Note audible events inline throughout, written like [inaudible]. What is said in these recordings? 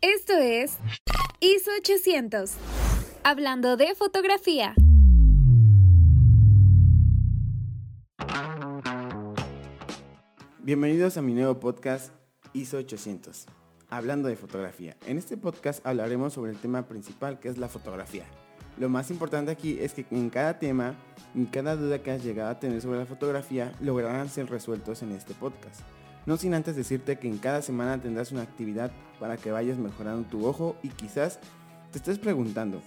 Esto es ISO 800, hablando de fotografía. Bienvenidos a mi nuevo podcast ISO 800, hablando de fotografía. En este podcast hablaremos sobre el tema principal que es la fotografía. Lo más importante aquí es que en cada tema, en cada duda que has llegado a tener sobre la fotografía, lograrán ser resueltos en este podcast. No sin antes decirte que en cada semana tendrás una actividad para que vayas mejorando tu ojo y quizás te estés preguntando,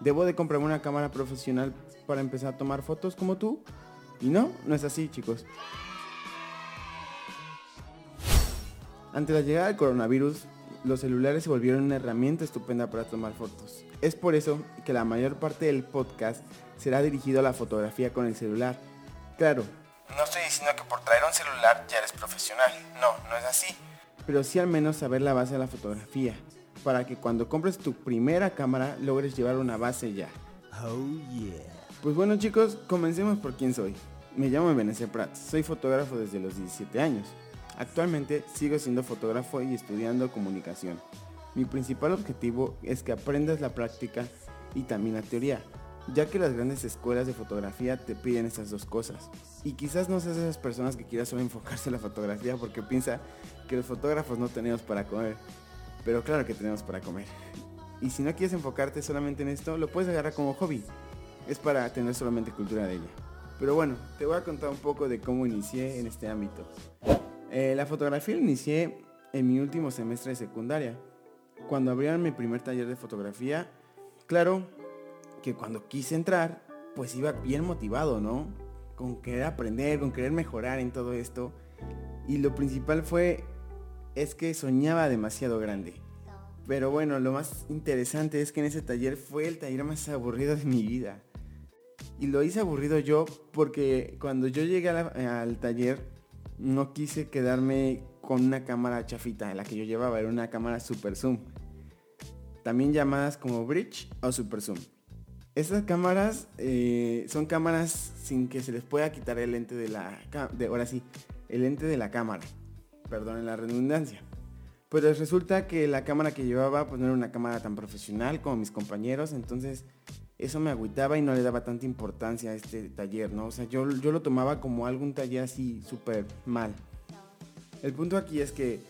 ¿debo de comprarme una cámara profesional para empezar a tomar fotos como tú? Y no, no es así chicos. Ante la llegada del coronavirus, los celulares se volvieron una herramienta estupenda para tomar fotos. Es por eso que la mayor parte del podcast será dirigido a la fotografía con el celular. Claro, no estoy diciendo que por traer un celular ya eres profesional. No, no es así. Pero sí al menos saber la base de la fotografía. Para que cuando compres tu primera cámara logres llevar una base ya. Oh yeah. Pues bueno chicos, comencemos por quién soy. Me llamo Benecer Prats, soy fotógrafo desde los 17 años. Actualmente sigo siendo fotógrafo y estudiando comunicación. Mi principal objetivo es que aprendas la práctica y también la teoría, ya que las grandes escuelas de fotografía te piden esas dos cosas. Y quizás no seas de esas personas que quieras solo enfocarse en la fotografía porque piensa que los fotógrafos no tenemos para comer. Pero claro que tenemos para comer. Y si no quieres enfocarte solamente en esto, lo puedes agarrar como hobby. Es para tener solamente cultura de ella. Pero bueno, te voy a contar un poco de cómo inicié en este ámbito. Eh, la fotografía la inicié en mi último semestre de secundaria. Cuando abrieron mi primer taller de fotografía, claro, que cuando quise entrar, pues iba bien motivado, ¿no? Con querer aprender, con querer mejorar en todo esto. Y lo principal fue, es que soñaba demasiado grande. Pero bueno, lo más interesante es que en ese taller fue el taller más aburrido de mi vida. Y lo hice aburrido yo porque cuando yo llegué al taller no quise quedarme con una cámara chafita, la que yo llevaba era una cámara super zoom. También llamadas como bridge o super zoom. Estas cámaras eh, son cámaras sin que se les pueda quitar el lente de la de, ahora sí, el lente de la cámara. Perdonen la redundancia. Pero resulta que la cámara que llevaba pues no era una cámara tan profesional como mis compañeros, entonces eso me agüitaba y no le daba tanta importancia a este taller, ¿no? O sea, yo, yo lo tomaba como algún taller así súper mal. El punto aquí es que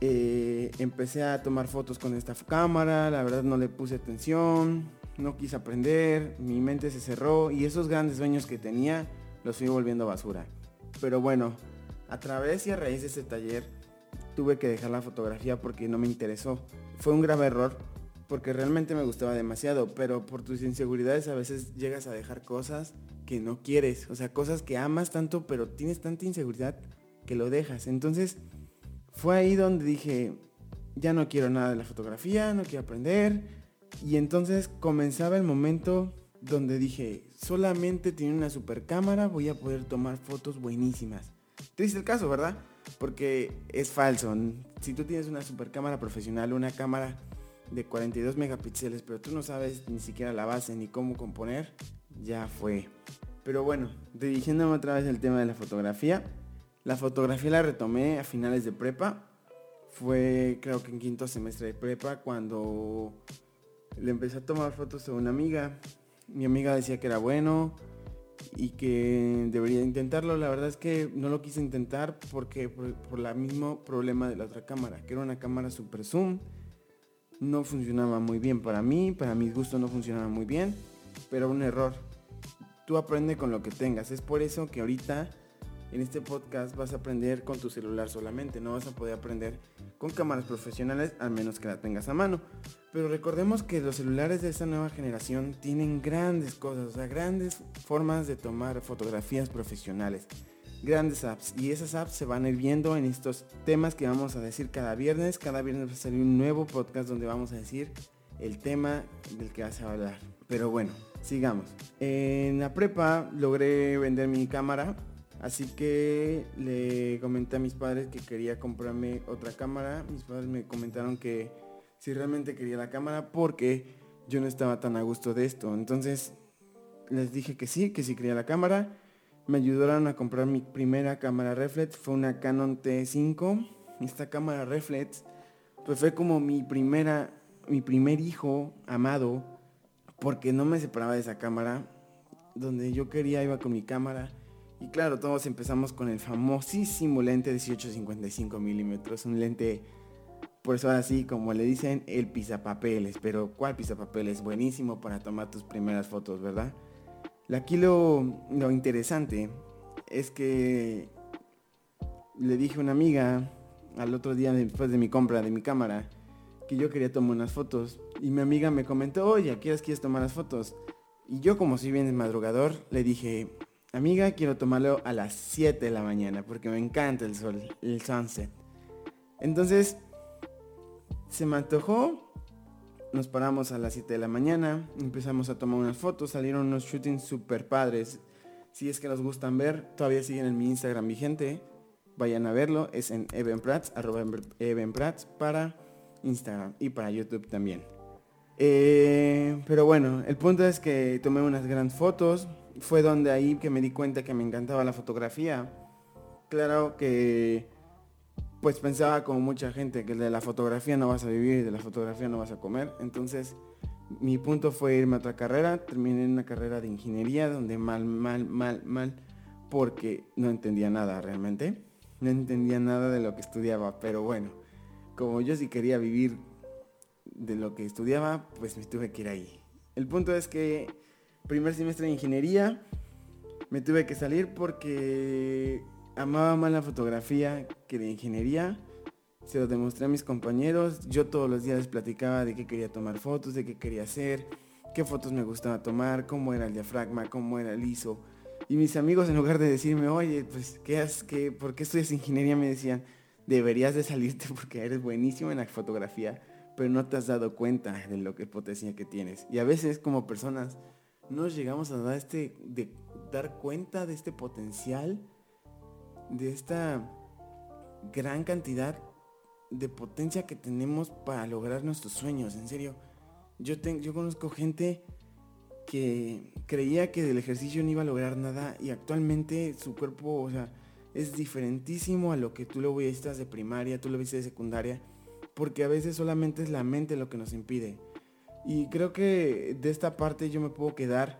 eh, empecé a tomar fotos con esta cámara, la verdad no le puse atención, no quise aprender, mi mente se cerró y esos grandes sueños que tenía los fui volviendo basura. Pero bueno, a través y a raíz de ese taller tuve que dejar la fotografía porque no me interesó. Fue un grave error porque realmente me gustaba demasiado, pero por tus inseguridades a veces llegas a dejar cosas que no quieres, o sea, cosas que amas tanto, pero tienes tanta inseguridad que lo dejas. Entonces, fue ahí donde dije, ya no quiero nada de la fotografía, no quiero aprender, y entonces comenzaba el momento donde dije, solamente tiene una super cámara, voy a poder tomar fotos buenísimas. Triste el caso, ¿verdad? Porque es falso. Si tú tienes una super cámara profesional, una cámara de 42 megapíxeles, pero tú no sabes ni siquiera la base ni cómo componer, ya fue. Pero bueno, dirigiéndome otra vez al tema de la fotografía, la fotografía la retomé a finales de prepa. Fue creo que en quinto semestre de prepa cuando le empecé a tomar fotos a una amiga. Mi amiga decía que era bueno y que debería intentarlo. La verdad es que no lo quise intentar porque por, el mismo problema de la otra cámara, que era una cámara super zoom. No funcionaba muy bien para mí, para mis gustos no funcionaba muy bien, pero un error. Tú aprende con lo que tengas. Es por eso que ahorita en este podcast vas a aprender con tu celular solamente, no vas a poder aprender con cámaras profesionales al menos que la tengas a mano. Pero recordemos que los celulares de esta nueva generación tienen grandes cosas, o sea, grandes formas de tomar fotografías profesionales, grandes apps. Y esas apps se van a ir viendo en estos temas que vamos a decir cada viernes. Cada viernes va a salir un nuevo podcast donde vamos a decir el tema del que vas a hablar. Pero bueno, sigamos. En la prepa logré vender mi cámara Así que le comenté a mis padres que quería comprarme otra cámara. Mis padres me comentaron que si realmente quería la cámara porque yo no estaba tan a gusto de esto. Entonces les dije que sí, que sí quería la cámara. Me ayudaron a comprar mi primera cámara reflex. Fue una Canon T5. Esta cámara reflex pues fue como mi primera, mi primer hijo amado, porque no me separaba de esa cámara. Donde yo quería iba con mi cámara. Y claro, todos empezamos con el famosísimo lente 18-55 milímetros, un lente, por eso así como le dicen, el pisapapeles. Pero ¿cuál pisapapeles? Buenísimo para tomar tus primeras fotos, ¿verdad? Aquí lo, lo interesante es que le dije a una amiga al otro día después de mi compra de mi cámara que yo quería tomar unas fotos y mi amiga me comentó, oye, ¿quieres, quieres tomar las fotos? Y yo como soy bien madrugador, le dije, amiga, quiero tomarlo a las 7 de la mañana porque me encanta el sol, el sunset. Entonces, se me antojó, nos paramos a las 7 de la mañana, empezamos a tomar unas fotos, salieron unos shootings super padres. Si es que nos gustan ver, todavía siguen en mi Instagram vigente. Vayan a verlo, es en evenprats, arroba evenprats para Instagram y para YouTube también. Eh, pero bueno, el punto es que tomé unas grandes fotos. Fue donde ahí que me di cuenta que me encantaba la fotografía. Claro que pues pensaba como mucha gente que de la fotografía no vas a vivir y de la fotografía no vas a comer. Entonces mi punto fue irme a otra carrera. Terminé en una carrera de ingeniería donde mal, mal, mal, mal, porque no entendía nada realmente no entendía nada de lo que estudiaba, pero bueno, como yo sí quería vivir de lo que estudiaba, pues me tuve que ir ahí. El punto es que primer semestre de ingeniería me tuve que salir porque amaba más la fotografía que la ingeniería. Se lo demostré a mis compañeros. Yo todos los días les platicaba de qué quería tomar fotos, de qué quería hacer, qué fotos me gustaba tomar, cómo era el diafragma, cómo era el ISO y mis amigos en lugar de decirme, oye, pues, ¿qué has, qué, ¿por qué estudias ingeniería? Me decían, deberías de salirte [laughs] porque eres buenísimo en la fotografía, pero no te has dado cuenta de lo que potencia que tienes. Y a veces como personas no llegamos a dar, este, de, dar cuenta de este potencial, de esta gran cantidad de potencia que tenemos para lograr nuestros sueños. En serio, yo, yo conozco gente que creía que del ejercicio no iba a lograr nada y actualmente su cuerpo, o sea, es diferentísimo a lo que tú lo viste de primaria, tú lo viste de secundaria, porque a veces solamente es la mente lo que nos impide. Y creo que de esta parte yo me puedo quedar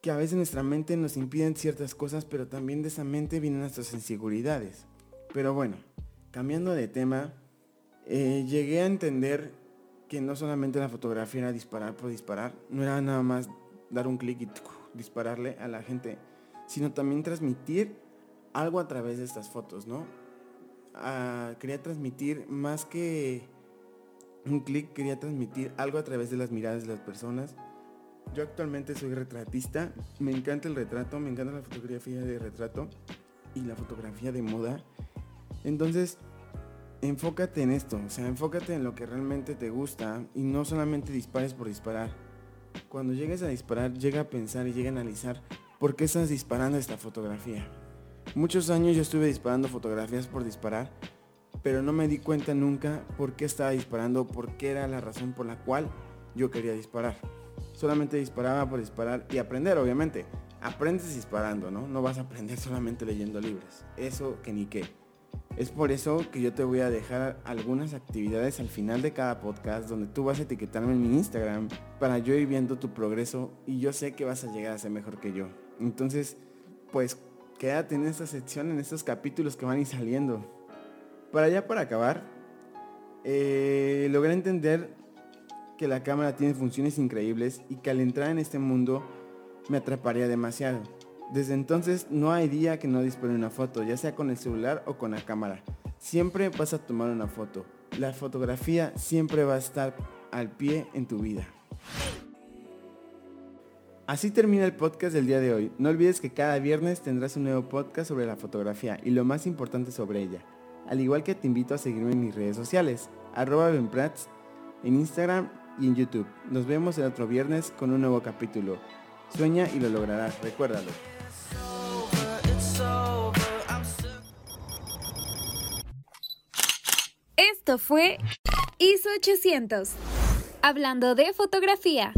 que a veces nuestra mente nos impiden ciertas cosas, pero también de esa mente vienen nuestras inseguridades. Pero bueno, cambiando de tema, eh, llegué a entender que no solamente la fotografía era disparar por disparar, no era nada más dar un clic y dispararle a la gente, sino también transmitir algo a través de estas fotos, ¿no? Ah, quería transmitir más que un clic, quería transmitir algo a través de las miradas de las personas. Yo actualmente soy retratista, me encanta el retrato, me encanta la fotografía de retrato y la fotografía de moda. Entonces, enfócate en esto, o sea, enfócate en lo que realmente te gusta y no solamente dispares por disparar. Cuando llegues a disparar, llega a pensar y llega a analizar por qué estás disparando esta fotografía. Muchos años yo estuve disparando fotografías por disparar, pero no me di cuenta nunca por qué estaba disparando, por qué era la razón por la cual yo quería disparar. Solamente disparaba por disparar y aprender, obviamente. Aprendes disparando, ¿no? No vas a aprender [laughs] solamente leyendo libros. Eso que ni qué. Es por eso que yo te voy a dejar algunas actividades al final de cada podcast donde tú vas a etiquetarme en mi Instagram para yo ir viendo tu progreso y yo sé que vas a llegar a ser mejor que yo. Entonces, pues quédate en esta sección, en estos capítulos que van a ir saliendo. Para ya para acabar, eh, logré entender que la cámara tiene funciones increíbles y que al entrar en este mundo me atraparía demasiado. Desde entonces no hay día que no dispone una foto, ya sea con el celular o con la cámara. Siempre vas a tomar una foto. La fotografía siempre va a estar al pie en tu vida. Así termina el podcast del día de hoy. No olvides que cada viernes tendrás un nuevo podcast sobre la fotografía y lo más importante sobre ella. Al igual que te invito a seguirme en mis redes sociales, arroba benprats, en Instagram y en YouTube. Nos vemos el otro viernes con un nuevo capítulo. Sueña y lo lograrás, recuérdalo. Esto fue ISO 800, hablando de fotografía.